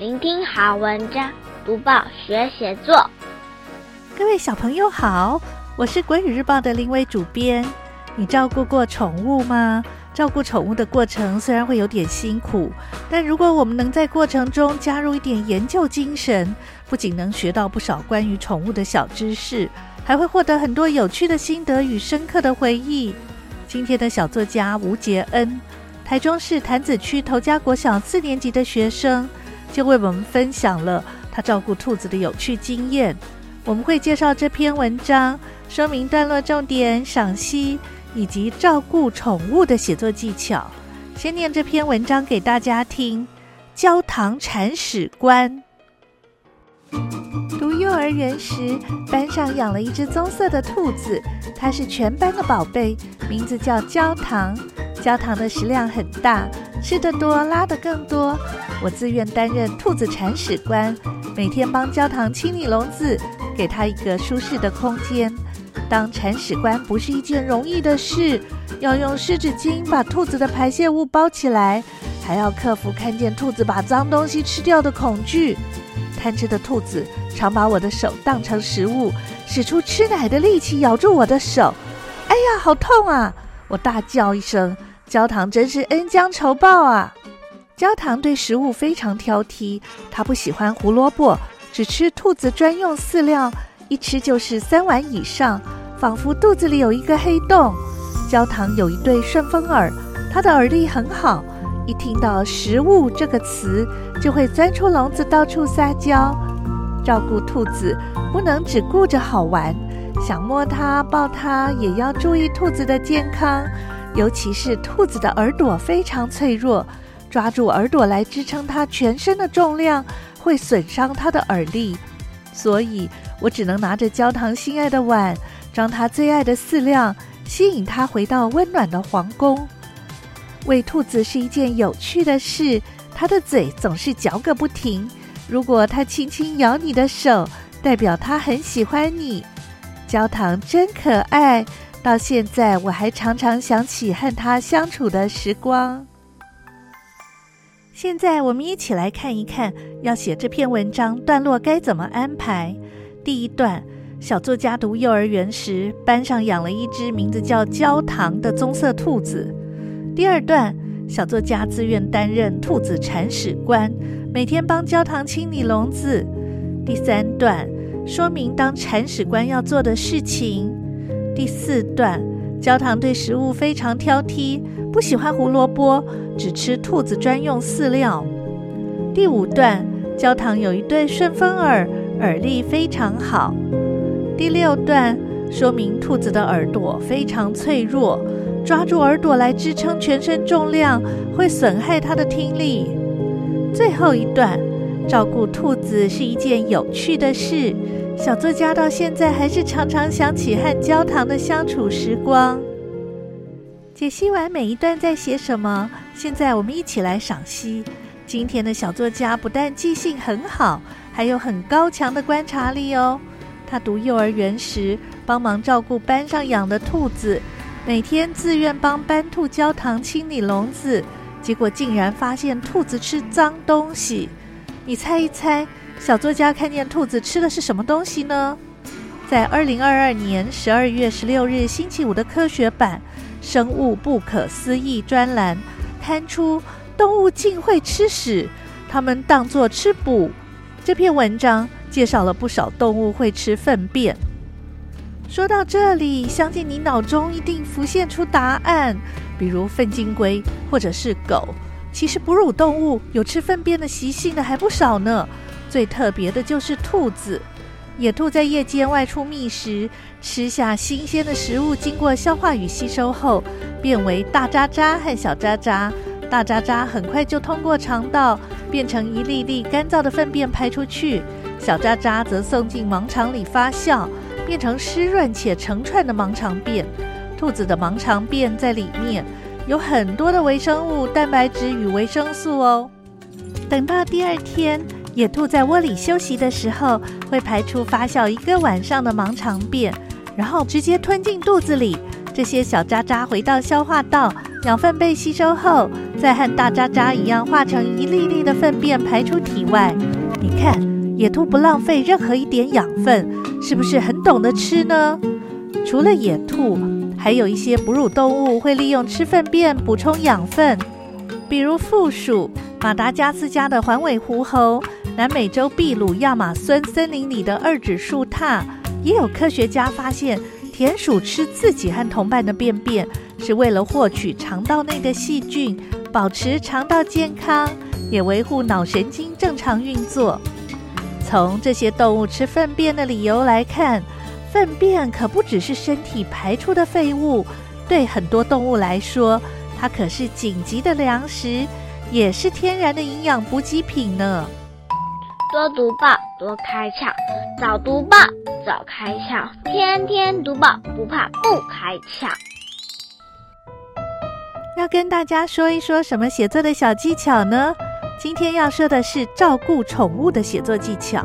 聆听好文章，读报学写作。各位小朋友好，我是国语日报的林伟主编。你照顾过宠物吗？照顾宠物的过程虽然会有点辛苦，但如果我们能在过程中加入一点研究精神，不仅能学到不少关于宠物的小知识，还会获得很多有趣的心得与深刻的回忆。今天的小作家吴杰恩，台中市潭子区头家国小四年级的学生。就为我们分享了他照顾兔子的有趣经验。我们会介绍这篇文章，说明段落重点、赏析以及照顾宠物的写作技巧。先念这篇文章给大家听：焦糖铲屎官。读幼儿园时，班上养了一只棕色的兔子，它是全班的宝贝，名字叫焦糖。焦糖的食量很大，吃得多，拉得更多。我自愿担任兔子铲屎官，每天帮焦糖清理笼子，给它一个舒适的空间。当铲屎官不是一件容易的事，要用湿纸巾把兔子的排泄物包起来，还要克服看见兔子把脏东西吃掉的恐惧。贪吃的兔子常把我的手当成食物，使出吃奶的力气咬住我的手。哎呀，好痛啊！我大叫一声。焦糖真是恩将仇报啊！焦糖对食物非常挑剔，他不喜欢胡萝卜，只吃兔子专用饲料，一吃就是三碗以上，仿佛肚子里有一个黑洞。焦糖有一对顺风耳，他的耳力很好，一听到“食物”这个词，就会钻出笼子到处撒娇。照顾兔子不能只顾着好玩，想摸它、抱它，也要注意兔子的健康。尤其是兔子的耳朵非常脆弱，抓住耳朵来支撑它全身的重量，会损伤它的耳力。所以我只能拿着焦糖心爱的碗，装它最爱的饲料，吸引它回到温暖的皇宫。喂兔子是一件有趣的事，它的嘴总是嚼个不停。如果它轻轻咬你的手，代表它很喜欢你。焦糖真可爱。到现在，我还常常想起和他相处的时光。现在，我们一起来看一看，要写这篇文章段落该怎么安排。第一段，小作家读幼儿园时，班上养了一只名字叫焦糖的棕色兔子。第二段，小作家自愿担任兔子铲屎官，每天帮焦糖清理笼子。第三段，说明当铲屎官要做的事情。第四段，焦糖对食物非常挑剔，不喜欢胡萝卜，只吃兔子专用饲料。第五段，焦糖有一对顺风耳，耳力非常好。第六段，说明兔子的耳朵非常脆弱，抓住耳朵来支撑全身重量，会损害它的听力。最后一段，照顾兔子是一件有趣的事。小作家到现在还是常常想起和焦糖的相处时光。解析完每一段在写什么，现在我们一起来赏析。今天的小作家不但记性很好，还有很高强的观察力哦。他读幼儿园时，帮忙照顾班上养的兔子，每天自愿帮班兔焦糖清理笼子，结果竟然发现兔子吃脏东西。你猜一猜？小作家看见兔子吃的是什么东西呢？在二零二二年十二月十六日星期五的科学版《生物不可思议》专栏刊出，动物竟会吃屎，它们当作吃补。这篇文章介绍了不少动物会吃粪便。说到这里，相信你脑中一定浮现出答案，比如粪金龟或者是狗。其实哺乳动物有吃粪便的习性的还不少呢。最特别的就是兔子，野兔在夜间外出觅食，吃下新鲜的食物，经过消化与吸收后，变为大渣渣和小渣渣。大渣渣很快就通过肠道，变成一粒粒干燥的粪便排出去；小渣渣则送进盲肠里发酵，变成湿润且成串的盲肠便。兔子的盲肠便在里面有很多的微生物、蛋白质与维生素哦。等到第二天。野兔在窝里休息的时候，会排出发酵一个晚上的盲肠便，然后直接吞进肚子里。这些小渣渣回到消化道，养分被吸收后，再和大渣渣一样化成一粒粒的粪便排出体外。你看，野兔不浪费任何一点养分，是不是很懂得吃呢？除了野兔，还有一些哺乳动物会利用吃粪便补充养分，比如负鼠、马达加斯加的环尾狐猴、南美洲秘鲁亚马孙森林里的二指树獭。也有科学家发现，田鼠吃自己和同伴的便便，是为了获取肠道内的细菌，保持肠道健康，也维护脑神经正常运作。从这些动物吃粪便的理由来看，粪便可不只是身体排出的废物，对很多动物来说，它可是紧急的粮食，也是天然的营养补给品呢。多读报，多开窍；早读报，早开窍；天天读报，不怕不开窍。要跟大家说一说什么写作的小技巧呢？今天要说的是照顾宠物的写作技巧。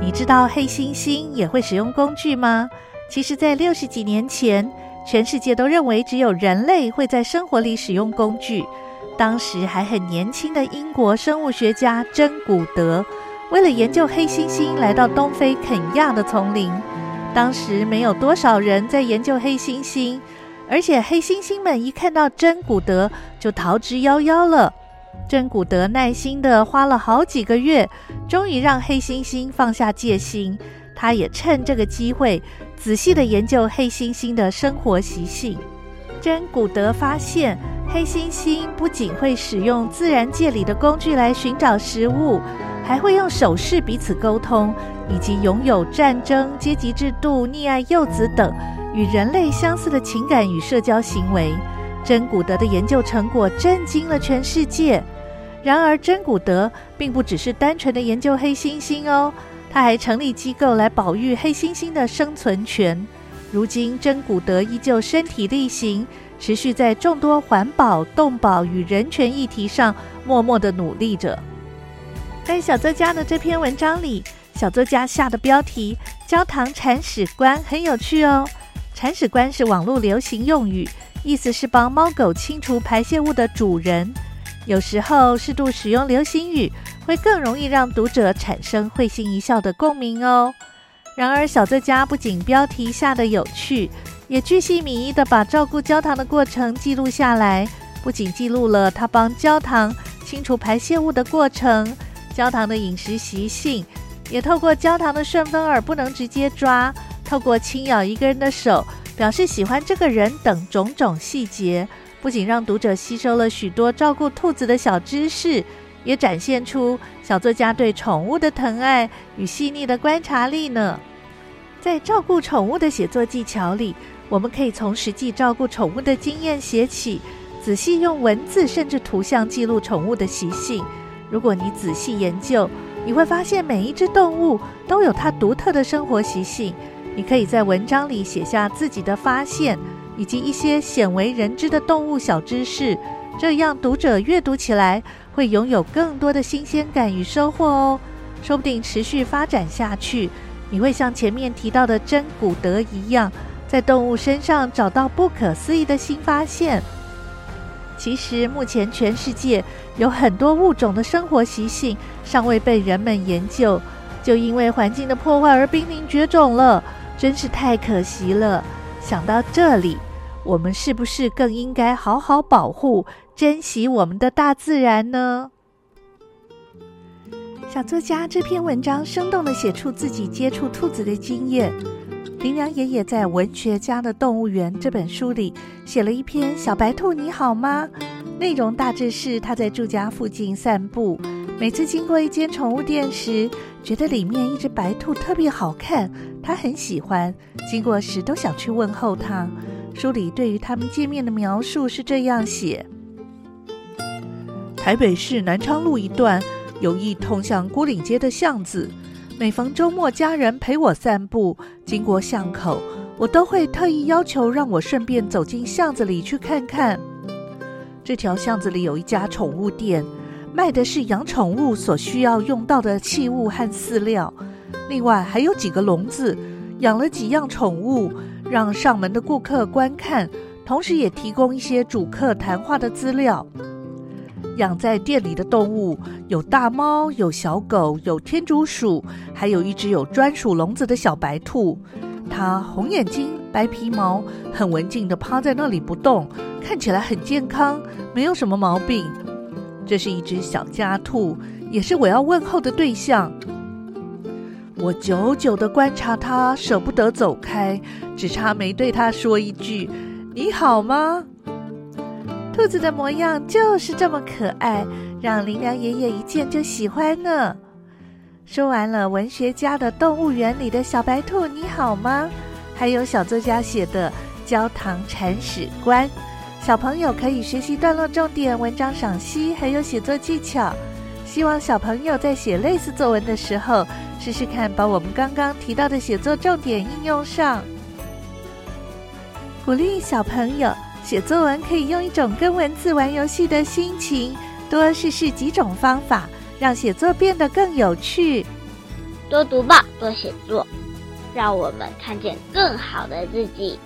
你知道黑猩猩也会使用工具吗？其实，在六十几年前，全世界都认为只有人类会在生活里使用工具。当时还很年轻的英国生物学家珍·古德。为了研究黑猩猩，来到东非肯亚的丛林。当时没有多少人在研究黑猩猩，而且黑猩猩们一看到珍古德就逃之夭夭了。珍古德耐心地花了好几个月，终于让黑猩猩放下戒心。他也趁这个机会仔细地研究黑猩猩的生活习性。珍古德发现，黑猩猩不仅会使用自然界里的工具来寻找食物。还会用手势彼此沟通，以及拥有战争、阶级制度、溺爱幼子等与人类相似的情感与社交行为。珍古德的研究成果震惊了全世界。然而，珍古德并不只是单纯的研究黑猩猩哦，他还成立机构来保育黑猩猩的生存权。如今，珍古德依旧身体力行，持续在众多环保、动保与人权议题上默默的努力着。在小作家的这篇文章里，小作家下的标题“焦糖铲屎官”很有趣哦。铲屎官是网络流行用语，意思是帮猫狗清除排泄物的主人。有时候适度使用流行语，会更容易让读者产生会心一笑的共鸣哦。然而，小作家不仅标题下得有趣，也巨细靡遗地把照顾焦糖的过程记录下来。不仅记录了他帮焦糖清除排泄物的过程。焦糖的饮食习性，也透过焦糖的顺风耳不能直接抓，透过轻咬一个人的手，表示喜欢这个人等种种细节，不仅让读者吸收了许多照顾兔子的小知识，也展现出小作家对宠物的疼爱与细腻的观察力呢。在照顾宠物的写作技巧里，我们可以从实际照顾宠物的经验写起，仔细用文字甚至图像记录宠物的习性。如果你仔细研究，你会发现每一只动物都有它独特的生活习性。你可以在文章里写下自己的发现，以及一些鲜为人知的动物小知识，这样读者阅读起来会拥有更多的新鲜感与收获哦。说不定持续发展下去，你会像前面提到的珍古德一样，在动物身上找到不可思议的新发现。其实，目前全世界有很多物种的生活习性尚未被人们研究，就因为环境的破坏而濒临绝种了，真是太可惜了。想到这里，我们是不是更应该好好保护、珍惜我们的大自然呢？小作家这篇文章生动地写出自己接触兔子的经验。林良爷爷在《文学家的动物园》这本书里写了一篇《小白兔你好吗》，内容大致是他在住家附近散步，每次经过一间宠物店时，觉得里面一只白兔特别好看，他很喜欢，经过时都想去问候它。书里对于他们见面的描述是这样写：台北市南昌路一段有一通向牯岭街的巷子。每逢周末，家人陪我散步，经过巷口，我都会特意要求让我顺便走进巷子里去看看。这条巷子里有一家宠物店，卖的是养宠物所需要用到的器物和饲料。另外还有几个笼子，养了几样宠物，让上门的顾客观看，同时也提供一些主客谈话的资料。养在店里的动物有大猫、有小狗、有天竺鼠，还有一只有专属笼子的小白兔。它红眼睛、白皮毛，很文静的趴在那里不动，看起来很健康，没有什么毛病。这是一只小家兔，也是我要问候的对象。我久久的观察它，舍不得走开，只差没对它说一句：“你好吗？”兔子的模样就是这么可爱，让林良爷爷一见就喜欢呢。说完了文学家的《动物园里的小白兔》，你好吗？还有小作家写的《焦糖铲屎官》，小朋友可以学习段落重点、文章赏析，还有写作技巧。希望小朋友在写类似作文的时候，试试看把我们刚刚提到的写作重点应用上。鼓励小朋友写作文，可以用一种跟文字玩游戏的心情，多试试几种方法，让写作变得更有趣。多读报，多写作，让我们看见更好的自己。